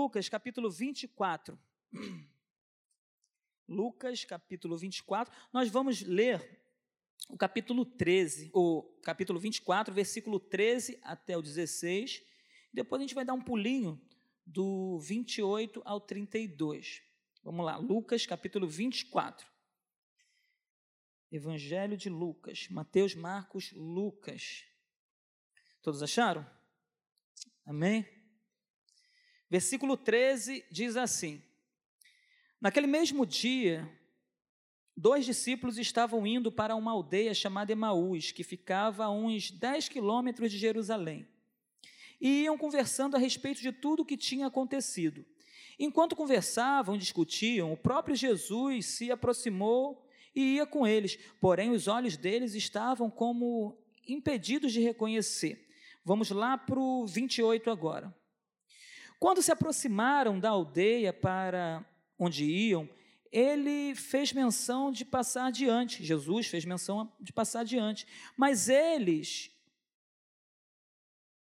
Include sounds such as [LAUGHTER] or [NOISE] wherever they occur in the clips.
Lucas, capítulo 24. [CLEARS THROAT] Lucas, capítulo 24. Nós vamos ler o capítulo 13, o capítulo 24, versículo 13 até o 16. Depois a gente vai dar um pulinho do 28 ao 32. Vamos lá, Lucas, capítulo 24. Evangelho de Lucas, Mateus, Marcos, Lucas. Todos acharam? Amém? Versículo 13 diz assim: Naquele mesmo dia, dois discípulos estavam indo para uma aldeia chamada Emaús, que ficava a uns 10 quilômetros de Jerusalém, e iam conversando a respeito de tudo o que tinha acontecido. Enquanto conversavam, discutiam, o próprio Jesus se aproximou e ia com eles, porém os olhos deles estavam como impedidos de reconhecer. Vamos lá para o 28 agora. Quando se aproximaram da aldeia para onde iam, ele fez menção de passar adiante. Jesus fez menção de passar adiante. Mas eles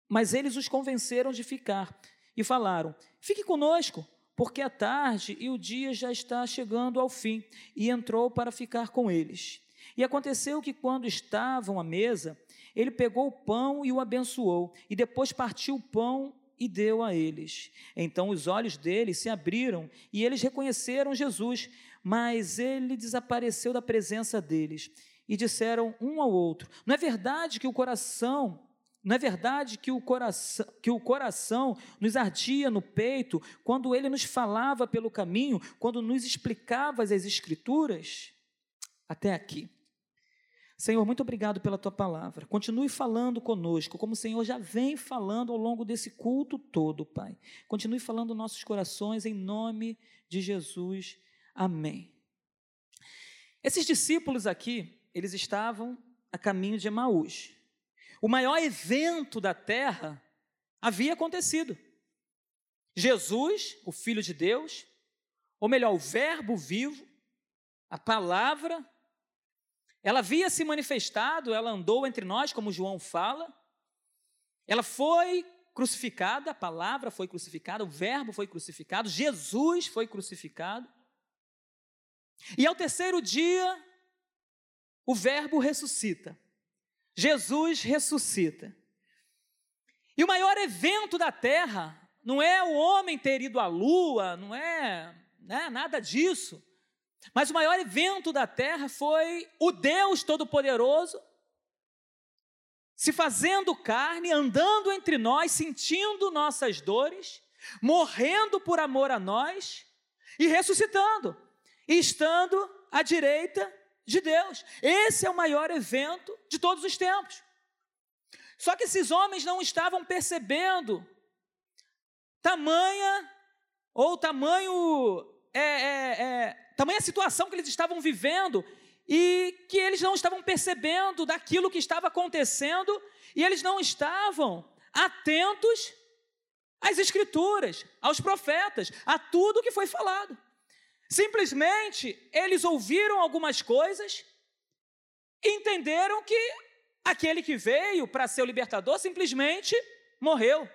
mas eles os convenceram de ficar e falaram: "Fique conosco, porque a tarde e o dia já está chegando ao fim." E entrou para ficar com eles. E aconteceu que quando estavam à mesa, ele pegou o pão e o abençoou, e depois partiu o pão e deu a eles. Então os olhos deles se abriram e eles reconheceram Jesus, mas ele desapareceu da presença deles. E disseram um ao outro: Não é verdade que o coração não é verdade que o, coração, que o coração nos ardia no peito quando ele nos falava pelo caminho, quando nos explicava as Escrituras? Até aqui. Senhor, muito obrigado pela tua palavra. Continue falando conosco, como o Senhor já vem falando ao longo desse culto todo, Pai. Continue falando nossos corações em nome de Jesus. Amém. Esses discípulos aqui, eles estavam a caminho de Emaús. O maior evento da terra havia acontecido. Jesus, o Filho de Deus, ou melhor, o Verbo vivo, a palavra, ela havia se manifestado, ela andou entre nós, como João fala. Ela foi crucificada, a palavra foi crucificada, o Verbo foi crucificado, Jesus foi crucificado. E ao terceiro dia, o Verbo ressuscita. Jesus ressuscita. E o maior evento da terra não é o homem ter ido à lua, não é né, nada disso. Mas o maior evento da terra foi o Deus Todo-Poderoso se fazendo carne, andando entre nós, sentindo nossas dores, morrendo por amor a nós e ressuscitando, e estando à direita de Deus. Esse é o maior evento de todos os tempos. Só que esses homens não estavam percebendo tamanha ou tamanho é, é, é, tamanha situação que eles estavam vivendo e que eles não estavam percebendo daquilo que estava acontecendo e eles não estavam atentos às escrituras, aos profetas, a tudo que foi falado. Simplesmente eles ouviram algumas coisas entenderam que aquele que veio para ser o libertador simplesmente morreu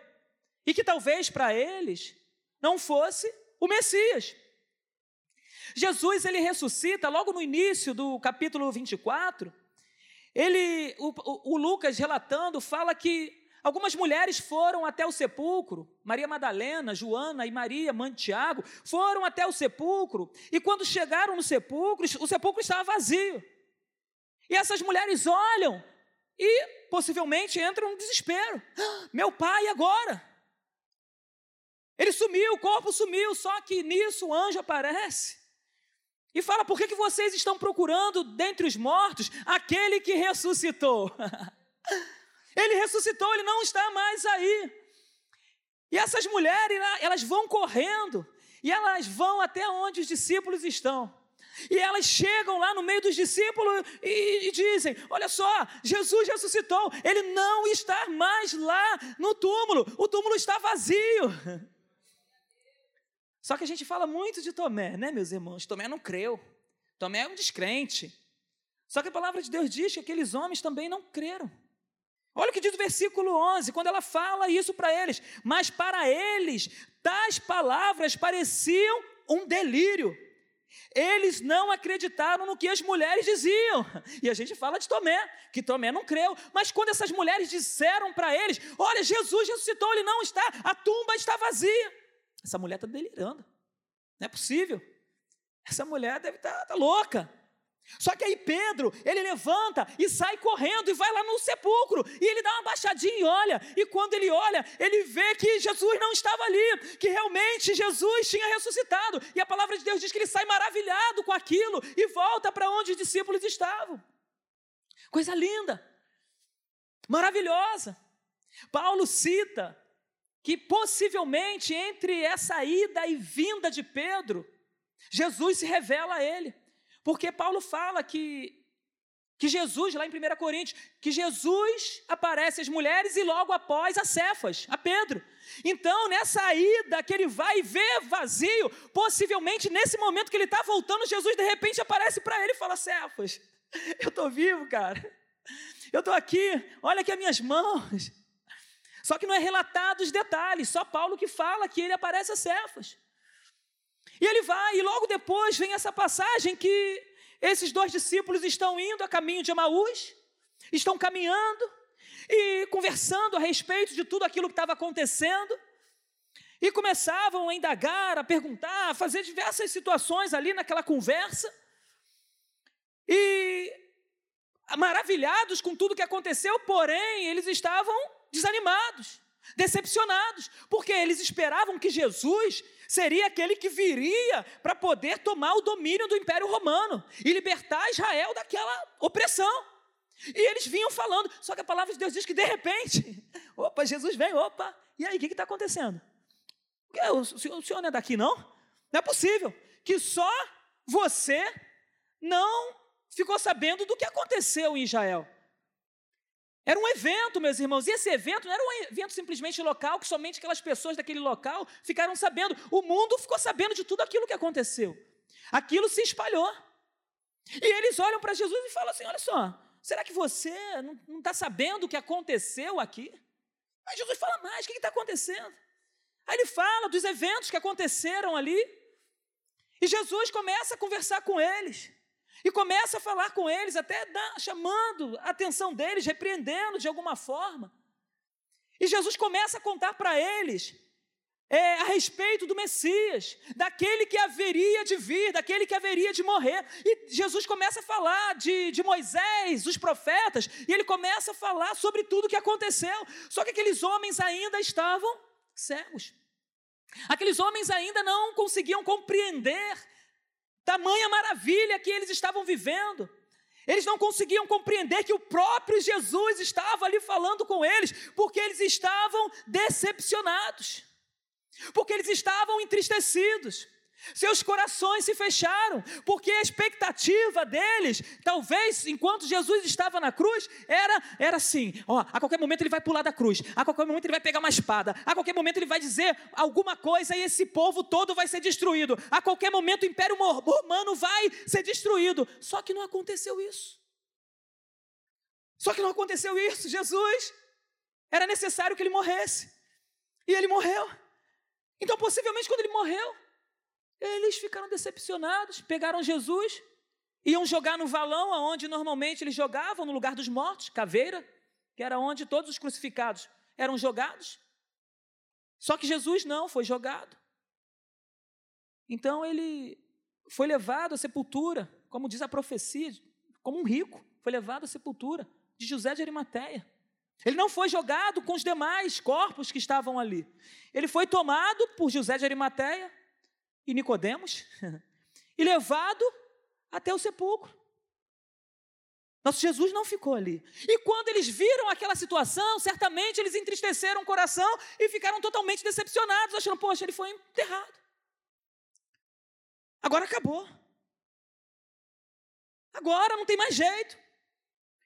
e que talvez para eles não fosse o Messias. Jesus ele ressuscita logo no início do capítulo 24. Ele, o, o, Lucas relatando fala que Algumas mulheres foram até o sepulcro, Maria Madalena, Joana e Maria, mãe de Tiago, foram até o sepulcro, e quando chegaram no sepulcro, o sepulcro estava vazio. E essas mulheres olham e possivelmente entram no desespero. Ah, meu pai agora? Ele sumiu, o corpo sumiu, só que nisso o anjo aparece e fala: por que, que vocês estão procurando dentre os mortos aquele que ressuscitou? [LAUGHS] ele ressuscitou, ele não está mais aí. E essas mulheres, elas vão correndo e elas vão até onde os discípulos estão. E elas chegam lá no meio dos discípulos e, e, dizem: Olha só, Jesus ressuscitou, ele não está mais lá no túmulo, o túmulo está vazio. [LAUGHS] Só que a gente fala muito de Tomé, né, meus irmãos? Tomé não creu. Tomé é um descrente. Só que a palavra de Deus diz que aqueles homens também não creram. Olha o que diz o versículo 11, quando ela fala isso para eles. Mas para eles, tais palavras pareciam um delírio. Eles não acreditaram no que as mulheres diziam. E a gente fala de Tomé, que Tomé não creu. Mas quando essas mulheres disseram para eles: Olha, Jesus ressuscitou, ele não está, a tumba está vazia. Essa mulher está delirando. Não é possível. Essa mulher deve estar tá, tá louca. Só que aí Pedro, ele levanta e sai correndo e vai lá no sepulcro. E ele dá uma baixadinha e olha. E quando ele olha, ele vê que Jesus não estava ali, que realmente Jesus tinha ressuscitado. E a palavra de Deus diz que ele sai maravilhado com aquilo e volta para onde os discípulos estavam. Coisa linda, maravilhosa. Paulo cita que possivelmente entre essa ida e vinda de Pedro, Jesus se revela a ele. Porque Paulo fala que, que Jesus, lá em 1 Coríntios, que Jesus aparece às mulheres e logo após a Cefas, a Pedro. Então, nessa ida que ele vai vê vazio, possivelmente nesse momento que ele está voltando, Jesus de repente aparece para ele e fala: Cefas, eu estou vivo, cara. Eu estou aqui, olha aqui as minhas mãos. Só que não é relatado os detalhes, só Paulo que fala que ele aparece a Cefas. E ele vai, e logo depois vem essa passagem que esses dois discípulos estão indo a caminho de Emaús, estão caminhando e conversando a respeito de tudo aquilo que estava acontecendo, e começavam a indagar, a perguntar, a fazer diversas situações ali naquela conversa, e maravilhados com tudo que aconteceu, porém eles estavam desanimados decepcionados, porque eles esperavam que Jesus seria aquele que viria para poder tomar o domínio do Império Romano e libertar Israel daquela opressão. E eles vinham falando, só que a palavra de Deus diz que de repente, [LAUGHS] opa, Jesus vem, opa, e aí, o que está acontecendo? O senhor, o senhor não é daqui, não? Não é possível que só você não ficou sabendo do que aconteceu em Israel. Era um evento, meus irmãos, e esse evento não era um evento simplesmente local, que somente aquelas pessoas daquele local ficaram sabendo. O mundo ficou sabendo de tudo aquilo que aconteceu. Aquilo se espalhou. E eles olham para Jesus e falam assim: Olha só, será que você não está sabendo o que aconteceu aqui? Aí Jesus fala mais: O que está acontecendo? Aí ele fala dos eventos que aconteceram ali. E Jesus começa a conversar com eles. E começa a falar com eles, até chamando a atenção deles, repreendendo de alguma forma. E Jesus começa a contar para eles é, a respeito do Messias, daquele que haveria de vir, daquele que haveria de morrer. E Jesus começa a falar de, de Moisés, os profetas, e ele começa a falar sobre tudo o que aconteceu. Só que aqueles homens ainda estavam cegos. Aqueles homens ainda não conseguiam compreender tamanha maravilha que eles estavam vivendo. Eles não conseguiam compreender que o próprio Jesus estava ali falando com eles, porque eles estavam decepcionados, porque eles estavam entristecidos. Seus corações se fecharam, porque a expectativa deles, talvez enquanto Jesus estava na cruz, era, era assim: ó, a qualquer momento ele vai pular da cruz, a qualquer momento ele vai pegar uma espada, a qualquer momento ele vai dizer alguma coisa e esse povo todo vai ser destruído, a qualquer momento o império romano vai ser destruído. Só que não aconteceu isso. Só que não aconteceu isso. Jesus era necessário que ele morresse, e ele morreu. Então, possivelmente, quando ele morreu, eles ficaram decepcionados, pegaram Jesus, iam jogar no valão, aonde normalmente eles jogavam, no lugar dos mortos, caveira, que era onde todos os crucificados eram jogados. Só que Jesus não foi jogado. Então ele foi levado à sepultura, como diz a profecia, como um rico, foi levado à sepultura de José de Arimateia. Ele não foi jogado com os demais corpos que estavam ali. Ele foi tomado por José de Arimateia, e Nicodemos [LAUGHS] e levado até o sepulcro. Nosso Jesus não ficou ali. E quando eles viram aquela situação, certamente eles entristeceram o coração e ficaram totalmente decepcionados, achando, poxa, ele foi enterrado. Agora acabou. Agora não tem mais jeito.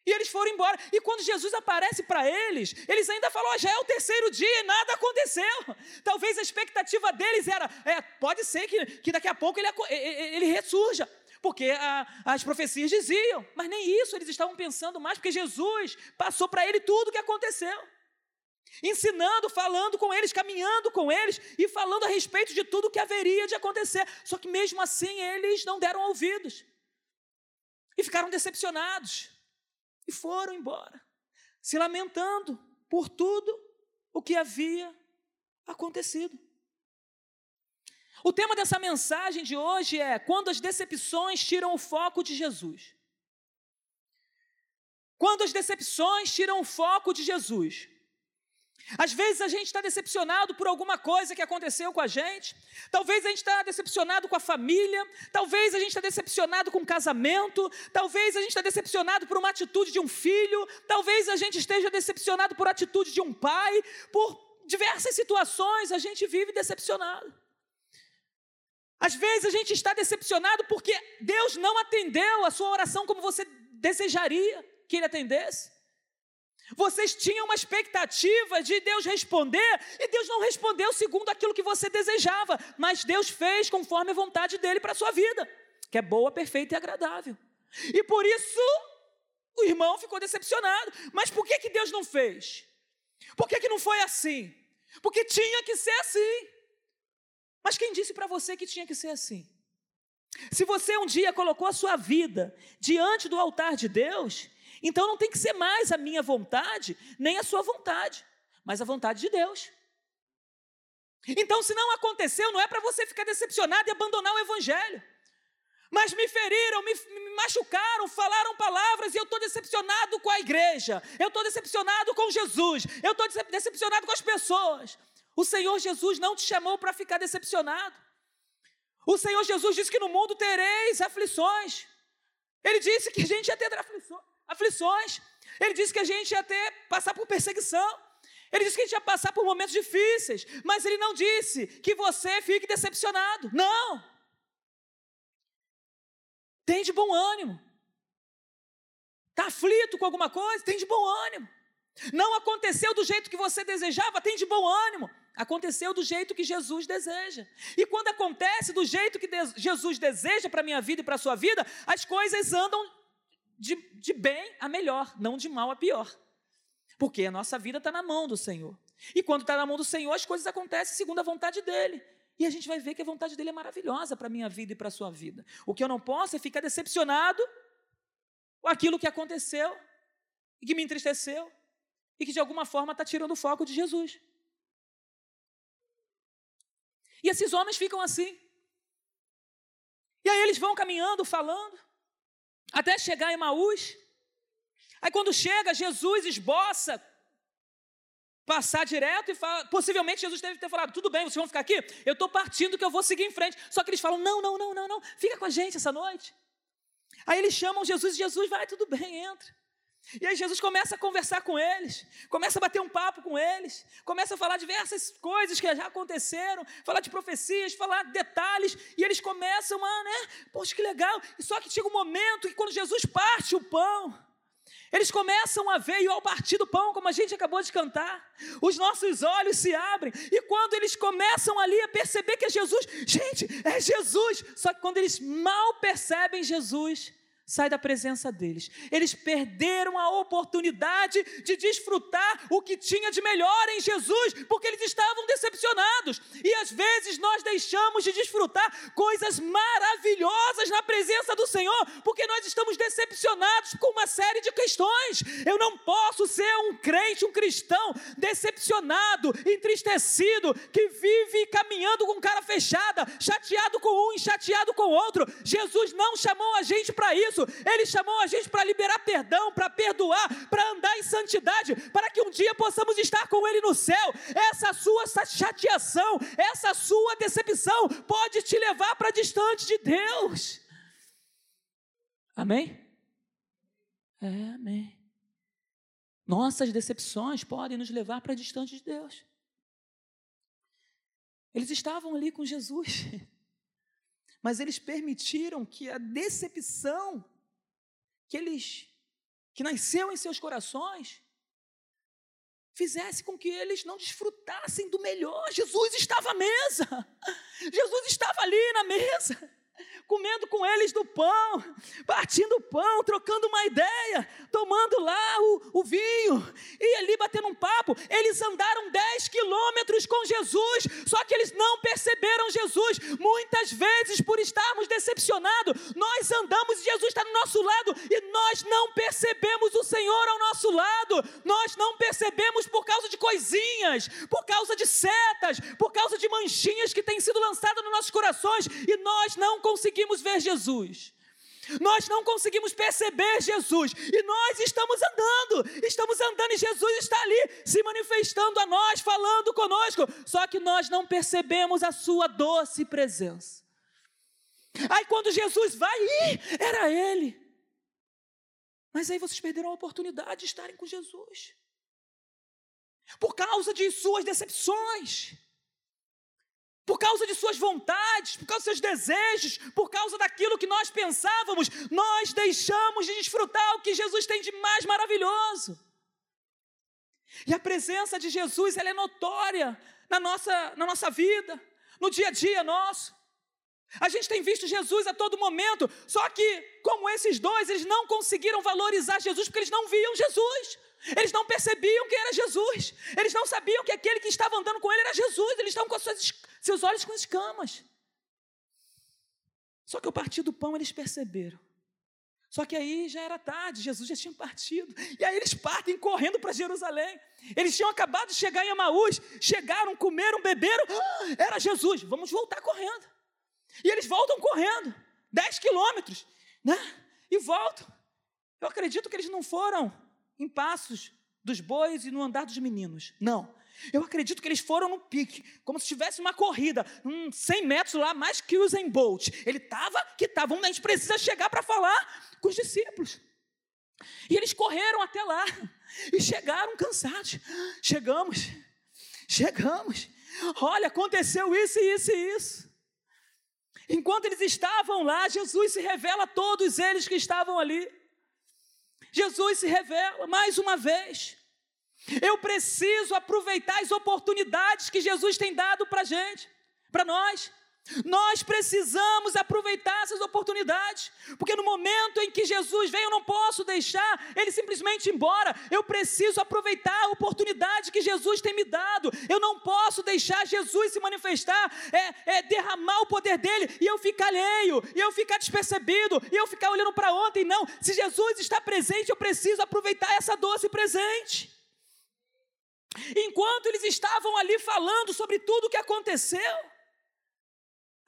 E eles foram embora. E quando Jesus aparece para eles, eles ainda falam: oh, já é o terceiro dia e nada aconteceu. [LAUGHS] Talvez a expectativa deles era: é, pode ser que, que daqui a pouco ele, ele ressurja. porque a, as profecias diziam, mas nem isso eles estavam pensando mais, porque Jesus passou para ele tudo o que aconteceu. Ensinando, falando com eles, caminhando com eles e falando a respeito de tudo o que haveria de acontecer. Só que mesmo assim eles não deram ouvidos e ficaram decepcionados e foram embora, se lamentando por tudo o que havia acontecido. O tema dessa mensagem de hoje é quando as decepções tiram o foco de Jesus. Quando as decepções tiram o foco de Jesus. Às vezes a gente está decepcionado por alguma coisa que aconteceu com a gente, talvez a gente está decepcionado com a família, talvez a gente está decepcionado com o casamento, talvez a gente está decepcionado por uma atitude de um filho, talvez a gente esteja decepcionado por atitude de um pai, por diversas situações a gente vive decepcionado. Às vezes a gente está decepcionado porque Deus não atendeu a sua oração como você desejaria que Ele atendesse. Vocês tinham uma expectativa de Deus responder e Deus não respondeu segundo aquilo que você desejava, mas Deus fez conforme a vontade dele para a sua vida, que é boa, perfeita e agradável. E por isso o irmão ficou decepcionado. Mas por que, que Deus não fez? Por que, que não foi assim? Porque tinha que ser assim. Mas quem disse para você que tinha que ser assim? Se você um dia colocou a sua vida diante do altar de Deus, então não tem que ser mais a minha vontade, nem a sua vontade, mas a vontade de Deus. Então, se não aconteceu, não é para você ficar decepcionado e abandonar o Evangelho. Mas me feriram, me, me machucaram, falaram palavras e eu estou decepcionado com a igreja, eu estou decepcionado com Jesus, eu estou decepcionado com as pessoas. O Senhor Jesus não te chamou para ficar decepcionado. O Senhor Jesus disse que no mundo tereis aflições. Ele disse que a gente ia ter aflições aflições. Ele disse que a gente ia ter, passar por perseguição. Ele disse que a gente ia passar por momentos difíceis. Mas ele não disse que você fique decepcionado. Não. Tem de bom ânimo. Está aflito com alguma coisa? Tem de bom ânimo. Não aconteceu do jeito que você desejava? Tem de bom ânimo. Aconteceu do jeito que Jesus deseja. E quando acontece do jeito que Jesus deseja para a minha vida e para a sua vida, as coisas andam de, de bem a melhor, não de mal a pior. Porque a nossa vida está na mão do Senhor. E quando está na mão do Senhor, as coisas acontecem segundo a vontade dele. E a gente vai ver que a vontade dele é maravilhosa para a minha vida e para a sua vida. O que eu não posso é ficar decepcionado com aquilo que aconteceu e que me entristeceu e que de alguma forma está tirando o foco de Jesus. E esses homens ficam assim. E aí eles vão caminhando, falando até chegar em Maús. Aí quando chega, Jesus esboça passar direto e fala, possivelmente Jesus deve ter falado, tudo bem, vocês vão ficar aqui? Eu estou partindo que eu vou seguir em frente. Só que eles falam, não, não, não, não, não, fica com a gente essa noite. Aí eles chamam Jesus, Jesus, vai, tudo bem, entra. E aí Jesus começa a conversar com eles, começa a bater um papo com eles, começa a falar diversas coisas que já aconteceram, falar de profecias, falar detalhes, e eles começam a, né, poxa, que legal. E só que chega um momento que quando Jesus parte o pão, eles começam a ver, e ao partir do pão, como a gente acabou de cantar, os nossos olhos se abrem, e quando eles começam ali a perceber que é Jesus, gente, é Jesus, só que quando eles mal percebem Jesus, sai da presença deles. Eles perderam a oportunidade de desfrutar o que tinha de melhor em Jesus, porque eles estavam decepcionados. E às vezes nós deixamos de desfrutar coisas maravilhosas na presença do Senhor, porque nós estamos decepcionados com uma série de questões. Eu não posso ser um crente, um cristão decepcionado, entristecido, que vive caminhando com cara fechada, chateado com um e chateado com outro. Jesus não chamou a gente para isso isso. Ele chamou a gente para liberar perdão, para perdoar, para andar em santidade, para que um dia possamos estar com Ele no céu. Essa sua chateação, essa sua decepção pode te levar para distante de Deus. Amém? É, amém. Nossas decepções podem nos levar para distante de Deus. Eles estavam ali com Jesus, [LAUGHS] mas eles permitiram que a decepção que eles que nasceu em seus corações fizesse com que eles não desfrutassem do melhor. Jesus estava à mesa. Jesus estava ali na mesa comendo com eles do pão, partindo o pão, trocando uma ideia, tomando lá o, o vinho, e ali batendo um papo. Eles andaram 10 quilômetros com Jesus, só que eles não perceberam Jesus. Muitas vezes, por estarmos decepcionados, nós andamos e Jesus está do nosso lado e nós não percebemos o Senhor ao nosso lado, nós não percebemos por causa de coisinhas, por causa de setas, por causa de manchinhas que têm sido lançadas nos nossos corações e nós não conseguimos ver Jesus. Nós não conseguimos perceber Jesus e nós estamos andando, estamos andando e Jesus está ali se manifestando a nós, falando conosco, só que nós não percebemos a sua doce presença. Aí quando Jesus vai, ih, era ele. Mas aí vocês perderam a oportunidade de estarem com Jesus. Por causa de suas decepções por causa de suas vontades, por causa dos seus desejos, por causa daquilo que nós pensávamos, nós deixamos de desfrutar o que Jesus tem de mais maravilhoso. E a presença de Jesus ela é notória na nossa, na nossa vida, no dia a dia nosso. A gente tem visto Jesus a todo momento, só que, como esses dois, eles não conseguiram valorizar Jesus porque eles não viam Jesus. Eles não percebiam que era Jesus. Eles não sabiam que aquele que estava andando com ele era Jesus. Eles estavam com suas, seus olhos com escamas. Só que ao partir do pão eles perceberam. Só que aí já era tarde, Jesus já tinha partido. E aí eles partem correndo para Jerusalém. Eles tinham acabado de chegar em Amaús, chegaram, comeram, beberam. Ah, era Jesus, vamos voltar correndo. E eles voltam correndo, 10 quilômetros, né? E voltam. Eu acredito que eles não foram em passos dos bois e no andar dos meninos. Não. Eu acredito que eles foram no pique, como se tivesse uma corrida, um 100 metros lá, mais que o Usain Bolt. Ele estava que estava, a gente precisa chegar para falar com os discípulos. E eles correram até lá e chegaram cansados. Chegamos, chegamos. Olha, aconteceu isso isso e isso. Enquanto eles estavam lá, Jesus se revela a todos eles que estavam ali. Jesus se revela mais uma vez. Eu preciso aproveitar as oportunidades que Jesus tem dado para gente, para nós. Nós precisamos aproveitar essas oportunidades, porque no momento em que Jesus vem, eu não posso deixar ele simplesmente embora. Eu preciso aproveitar a oportunidade que Jesus tem me dado. Eu não posso deixar Jesus se manifestar, é, é derramar o poder dele e eu ficar alheio, e eu ficar despercebido, e eu ficar olhando para ontem. Não, se Jesus está presente, eu preciso aproveitar essa doce presente. Enquanto eles estavam ali falando sobre tudo o que aconteceu,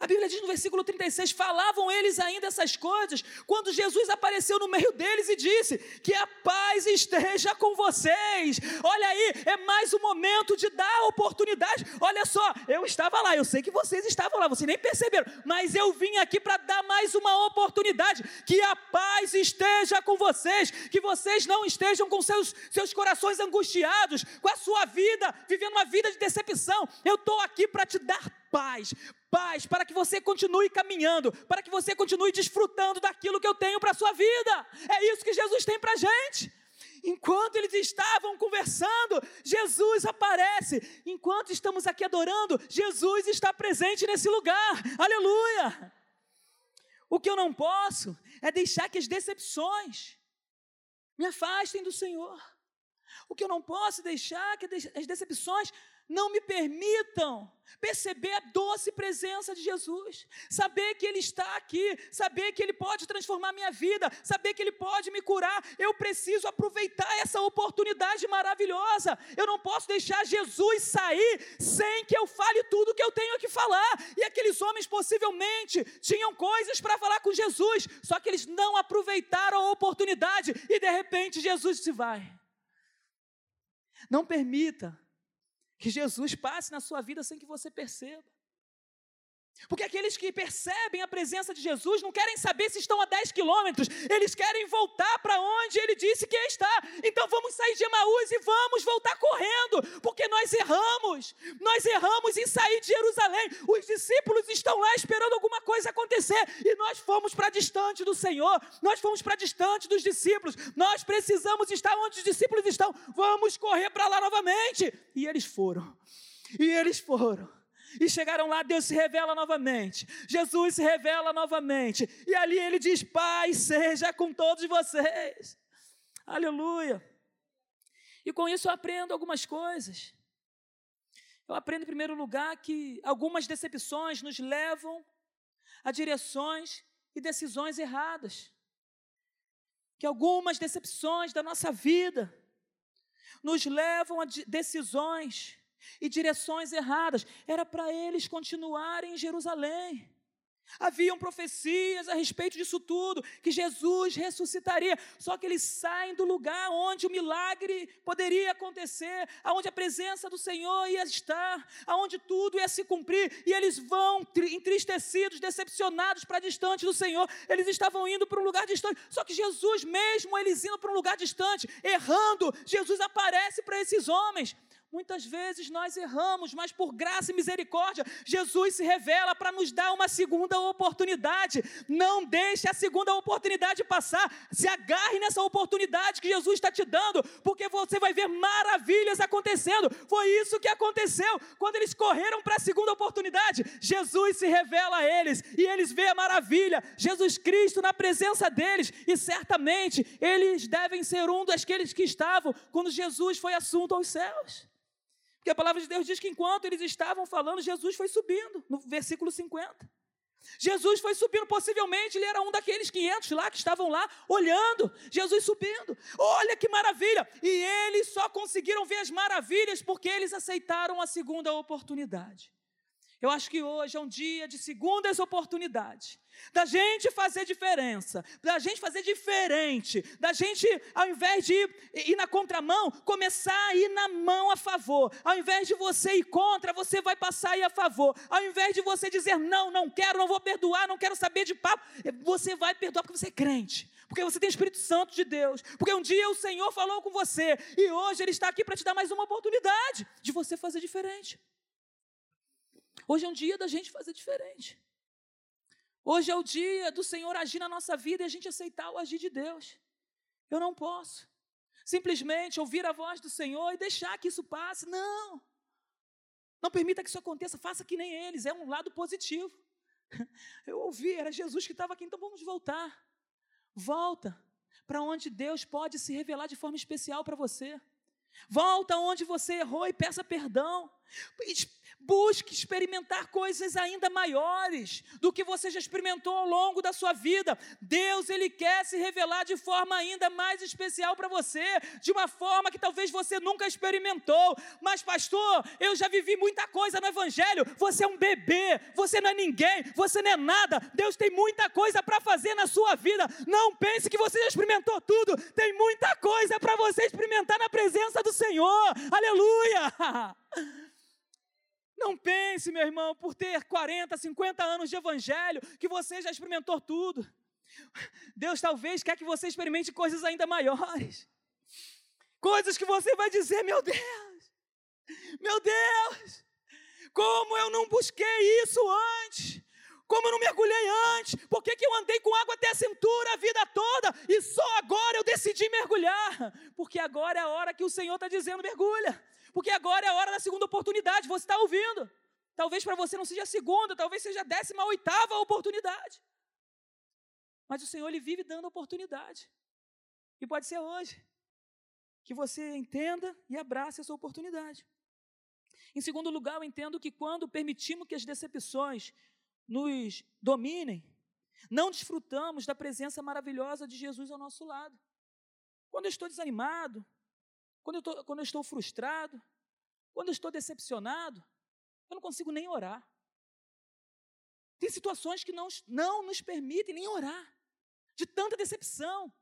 a Bíblia diz no versículo 36: falavam eles ainda essas coisas, quando Jesus apareceu no meio deles e disse: Que a paz esteja com vocês. Olha aí, é mais um momento de dar oportunidade. Olha só, eu estava lá, eu sei que vocês estavam lá, vocês nem perceberam, mas eu vim aqui para dar mais uma oportunidade. Que a paz esteja com vocês, que vocês não estejam com seus, seus corações angustiados, com a sua vida, vivendo uma vida de decepção. Eu estou aqui para te dar paz, paz para que você continue caminhando, para que você continue desfrutando daquilo que eu tenho para a sua vida. É isso que Jesus tem para a gente. Enquanto eles estavam conversando, Jesus aparece. Enquanto estamos aqui adorando, Jesus está presente nesse lugar. Aleluia! O que eu não posso é deixar que as decepções me afastem do Senhor. O que eu não posso deixar que as decepções não me permitam perceber a doce presença de Jesus, saber que Ele está aqui, saber que Ele pode transformar minha vida, saber que Ele pode me curar. Eu preciso aproveitar essa oportunidade maravilhosa. Eu não posso deixar Jesus sair sem que eu fale tudo o que eu tenho que falar. E aqueles homens possivelmente tinham coisas para falar com Jesus, só que eles não aproveitaram a oportunidade e de repente Jesus se vai. Não permita que Jesus passe na sua vida sem que você perceba. Porque aqueles que percebem a presença de Jesus não querem saber se estão a 10 quilômetros, eles querem voltar para onde ele disse que está. Então vamos sair de Emaús e vamos voltar correndo, porque nós erramos. Nós erramos em sair de Jerusalém. Os discípulos estão lá esperando alguma coisa acontecer e nós fomos para distante do Senhor, nós fomos para distante dos discípulos. Nós precisamos estar onde os discípulos estão. Vamos correr para lá novamente. E eles foram. E eles foram. E chegaram lá, Deus se revela novamente. Jesus se revela novamente. E ali ele diz: Pai, seja com todos vocês. Aleluia. E com isso eu aprendo algumas coisas. Eu aprendo, em primeiro lugar, que algumas decepções nos levam a direções e decisões erradas. Que algumas decepções da nossa vida nos levam a decisões e direções erradas. Era para eles continuarem em Jerusalém. Haviam profecias a respeito disso tudo, que Jesus ressuscitaria. Só que eles saem do lugar onde o milagre poderia acontecer, aonde a presença do Senhor ia estar, aonde tudo ia se cumprir, e eles vão entristecidos, decepcionados para distante do Senhor. Eles estavam indo para um lugar distante. Só que Jesus, mesmo eles indo para um lugar distante, errando, Jesus aparece para esses homens Muitas vezes nós erramos, mas por graça e misericórdia, Jesus se revela para nos dar uma segunda oportunidade. Não deixe a segunda oportunidade passar. Se agarre nessa oportunidade que Jesus está te dando, porque você vai ver maravilhas acontecendo. Foi isso que aconteceu quando eles correram para a segunda oportunidade. Jesus se revela a eles e eles veem a maravilha. Jesus Cristo na presença deles e certamente eles devem ser um daqueles que estavam quando Jesus foi assunto aos céus. Porque a palavra de Deus diz que enquanto eles estavam falando, Jesus foi subindo, no versículo 50. Jesus foi subindo, possivelmente ele era um daqueles 500 lá que estavam lá olhando. Jesus subindo, olha que maravilha! E eles só conseguiram ver as maravilhas porque eles aceitaram a segunda oportunidade. Eu acho que hoje é um dia de segundas oportunidades da gente fazer diferença, da gente fazer diferente, da gente, ao invés de ir, ir, na contramão, começar a ir na mão a favor. Ao invés de você ir contra, você vai passar a ir a favor. Ao invés de você dizer não, não quero, não vou perdoar, não quero saber de papo, você vai perdoar porque você é crente. Porque você tem Espírito Santo de Deus. Porque um dia o Senhor falou com você. E hoje Ele está aqui para te dar mais uma oportunidade de você fazer diferente. Hoje é um dia da gente fazer diferente. Hoje é o dia do Senhor agir na nossa vida e a gente aceitar o agir de Deus. Eu não posso simplesmente ouvir a voz do Senhor e deixar que isso passe. Não. Não permita que isso aconteça, faça que nem eles, é um lado positivo. [LAUGHS] Eu ouvi, era Jesus que estava aqui, então vamos voltar. Volta para onde Deus pode se revelar de forma especial para você. Volta onde você errou e peça perdão. Busque experimentar coisas ainda maiores do que você já experimentou ao longo da sua vida. Deus, Ele quer se revelar de forma ainda mais especial para você, de uma forma que talvez você nunca experimentou. Mas, pastor, eu já vivi muita coisa no Evangelho. Você é um bebê, você não é ninguém, você não é nada. Deus tem muita coisa para fazer na sua vida. Não pense que você já experimentou tudo. Tem muita coisa para você experimentar na presença do Senhor. Aleluia! [LAUGHS] Não pense, meu irmão, por ter 40, 50 anos de evangelho, que você já experimentou tudo. Deus talvez quer que você experimente coisas ainda maiores. Coisas que você vai dizer, meu Deus, meu Deus, como eu não busquei isso antes? Como eu não mergulhei antes? Por que, que eu andei com água até a cintura a vida toda e só agora eu decidi mergulhar? Porque agora é a hora que o Senhor está dizendo: mergulha porque agora é a hora da segunda oportunidade, você está ouvindo. Talvez para você não seja a segunda, talvez seja a décima oitava oportunidade. Mas o Senhor, Ele vive dando oportunidade. E pode ser hoje, que você entenda e abrace essa oportunidade. Em segundo lugar, eu entendo que quando permitimos que as decepções nos dominem, não desfrutamos da presença maravilhosa de Jesus ao nosso lado. Quando eu estou desanimado, quando eu, quando eu estou frustrado, quando eu estou decepcionado, eu não consigo nem orar. Tem situações que não, não nos permitem nem orar, de tanta decepção,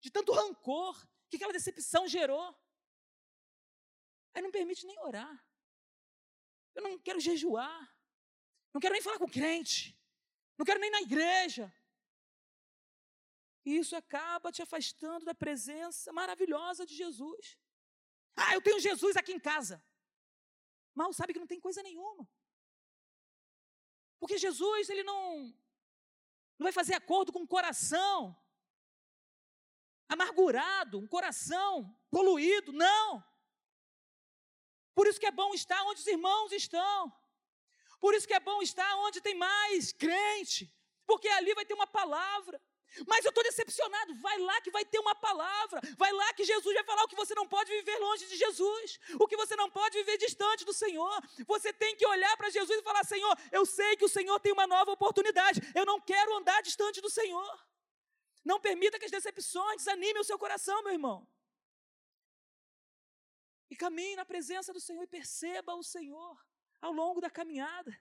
de tanto rancor que aquela decepção gerou. Aí não permite nem orar. Eu não quero jejuar, não quero nem falar com crente, não quero nem na igreja. E isso acaba te afastando da presença maravilhosa de Jesus. Ah, eu tenho Jesus aqui em casa. Mal sabe que não tem coisa nenhuma. Porque Jesus, ele não, não vai fazer acordo com um coração amargurado, um coração poluído, não. Por isso que é bom estar onde os irmãos estão. Por isso que é bom estar onde tem mais crente, porque ali vai ter uma palavra. Mas eu estou decepcionado. Vai lá que vai ter uma palavra. Vai lá que Jesus vai falar o que você não pode viver longe de Jesus. O que você não pode viver distante do Senhor. Você tem que olhar para Jesus e falar: Senhor, eu sei que o Senhor tem uma nova oportunidade. Eu não quero andar distante do Senhor. Não permita que as decepções desanimem o seu coração, meu irmão. E caminhe na presença do Senhor e perceba o Senhor ao longo da caminhada.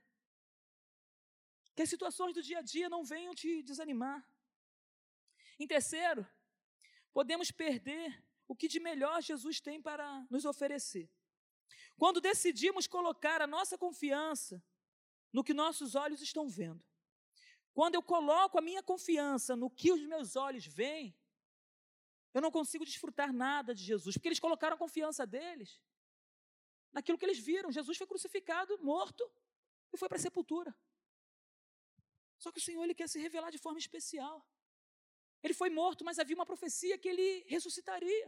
Que as situações do dia a dia não venham te desanimar. Em terceiro, podemos perder o que de melhor Jesus tem para nos oferecer. Quando decidimos colocar a nossa confiança no que nossos olhos estão vendo. Quando eu coloco a minha confiança no que os meus olhos veem, eu não consigo desfrutar nada de Jesus, porque eles colocaram a confiança deles naquilo que eles viram. Jesus foi crucificado, morto e foi para a sepultura. Só que o Senhor ele quer se revelar de forma especial. Ele foi morto, mas havia uma profecia que ele ressuscitaria.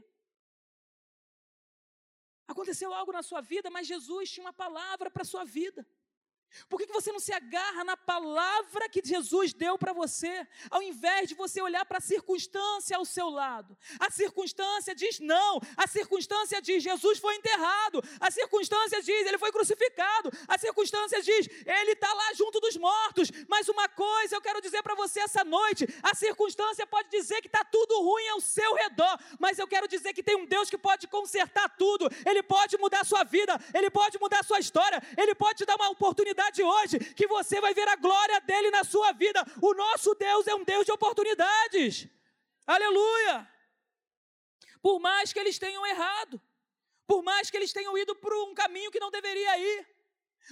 Aconteceu algo na sua vida, mas Jesus tinha uma palavra para a sua vida. Por que, você não se agarra na palavra que Jesus deu para você, ao invés de você olhar para a circunstância ao seu lado? A circunstância diz não, a circunstância diz Jesus foi enterrado, a circunstância diz ele foi crucificado, a circunstância diz ele está lá junto dos mortos. Mas uma coisa eu quero dizer para você essa noite: a circunstância pode dizer que está tudo ruim ao seu redor, mas eu quero dizer que tem um Deus que pode consertar tudo, ele pode mudar a sua vida, ele pode mudar a sua história, ele pode te dar uma oportunidade oportunidade hoje que você vai ver a glória dele na sua vida. O nosso Deus é um Deus de oportunidades. Aleluia! Por mais que eles tenham errado, por mais que eles tenham ido por um caminho que não deveria ir,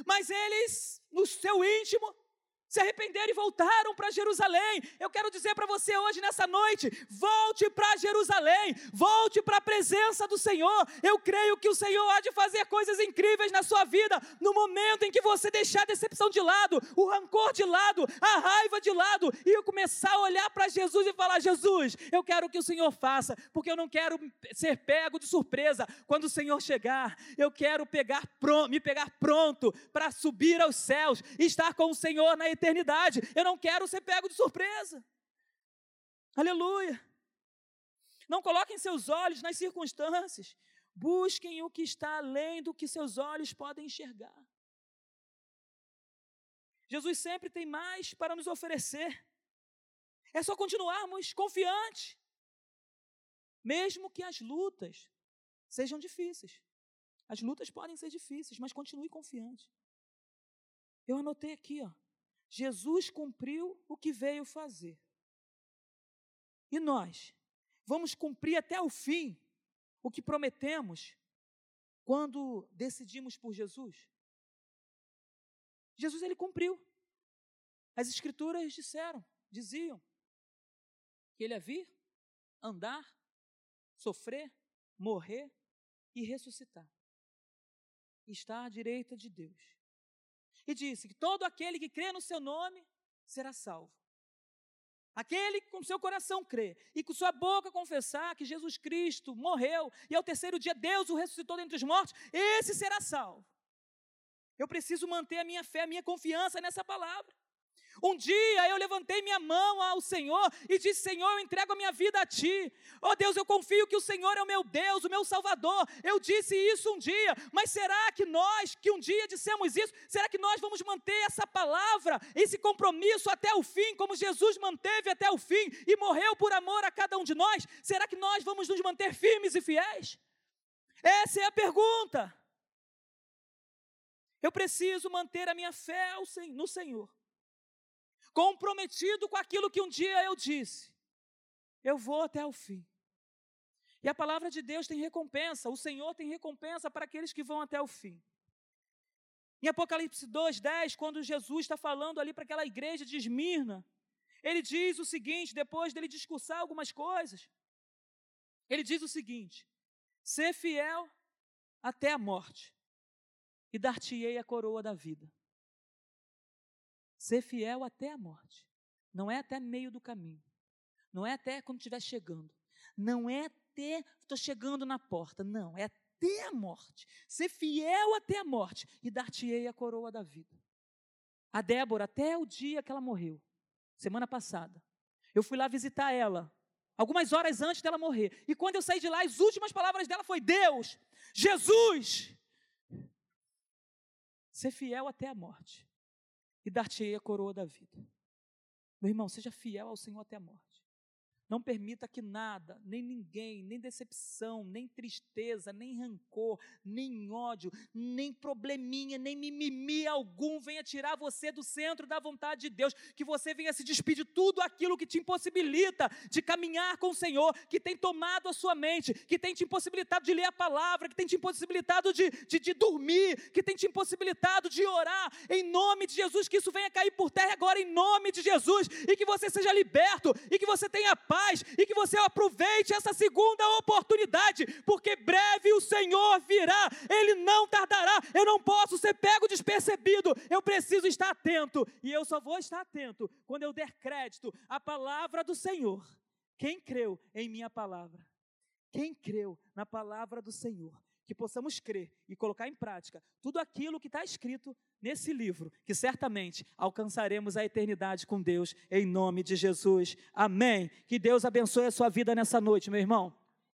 mas eles, no seu íntimo, se arrependeram e voltaram para Jerusalém. Eu quero dizer para você hoje, nessa noite: volte para Jerusalém, volte para a presença do Senhor. Eu creio que o Senhor há de fazer coisas incríveis na sua vida, no momento em que você deixar a decepção de lado, o rancor de lado, a raiva de lado, e começar a olhar para Jesus e falar: Jesus, eu quero que o Senhor faça, porque eu não quero ser pego de surpresa quando o Senhor chegar. Eu quero pegar me pegar pronto para subir aos céus e estar com o Senhor na eternidade eternidade. Eu não quero ser pego de surpresa. Aleluia. Não coloquem seus olhos nas circunstâncias. Busquem o que está além do que seus olhos podem enxergar. Jesus sempre tem mais para nos oferecer. É só continuarmos confiantes, mesmo que as lutas sejam difíceis. As lutas podem ser difíceis, mas continue confiante. Eu anotei aqui, ó. Jesus cumpriu o que veio fazer. E nós vamos cumprir até o fim o que prometemos quando decidimos por Jesus? Jesus ele cumpriu. As escrituras disseram, diziam que ele ia vir, andar, sofrer, morrer e ressuscitar. Está à direita de Deus e disse que todo aquele que crê no seu nome será salvo. Aquele que com seu coração crê e com sua boca confessar que Jesus Cristo morreu e ao terceiro dia Deus o ressuscitou dentre os mortos, esse será salvo. Eu preciso manter a minha fé, a minha confiança nessa palavra. Um dia eu levantei minha mão ao Senhor e disse: Senhor, eu entrego a minha vida a Ti. Oh Deus, eu confio que o Senhor é o meu Deus, o meu Salvador. Eu disse isso um dia, mas será que nós, que um dia dissemos isso, será que nós vamos manter essa palavra, esse compromisso até o fim, como Jesus manteve até o fim e morreu por amor a cada um de nós? Será que nós vamos nos manter firmes e fiéis? Essa é a pergunta. Eu preciso manter a minha fé no Senhor comprometido com aquilo que um dia eu disse. Eu vou até o fim. E a palavra de Deus tem recompensa, o Senhor tem recompensa para aqueles que vão até o fim. Em Apocalipse 2:10, quando Jesus está falando ali para aquela igreja de Esmirna, ele diz o seguinte, depois dele discursar algumas coisas, ele diz o seguinte: ser fiel até a morte, e dar-te-ei a coroa da vida. Ser fiel até a morte. Não é até meio do caminho. Não é até quando estiver chegando. Não é até estou chegando na porta. Não, é até a morte. Ser fiel até a morte e dar-te-ei a coroa da vida. a Débora até o dia que ela morreu, semana passada. Eu fui lá visitar ela, algumas horas antes dela morrer. E quando eu saí de lá, as últimas palavras dela foi: Deus, Jesus, ser fiel até a morte e dar-te a coroa da vida. Meu irmão, seja fiel ao Senhor até a morte. Não permita que nada, nem ninguém, nem decepção, nem tristeza, nem rancor, nem ódio, nem probleminha, nem mimimi algum venha tirar você do centro da vontade de Deus. Que você venha se despedir de tudo aquilo que te impossibilita de caminhar com o Senhor, que tem tomado a sua mente, que tem te impossibilitado de ler a palavra, que tem te impossibilitado de, de, de dormir, que tem te impossibilitado de orar. Em nome de Jesus, que isso venha cair por terra agora, em nome de Jesus, e que você seja liberto, e que você tenha paz e que você aproveite essa segunda oportunidade, porque breve o Senhor virá, ele não tardará. Eu não posso ser pego despercebido, eu preciso estar atento, e eu só vou estar atento quando eu der crédito à palavra do Senhor. Quem creu em minha palavra? Quem creu na palavra do Senhor? Que possamos crer e colocar em prática tudo aquilo que está escrito nesse livro, que certamente alcançaremos a eternidade com Deus, em nome de Jesus. Amém. Que Deus abençoe a sua vida nessa noite, meu irmão.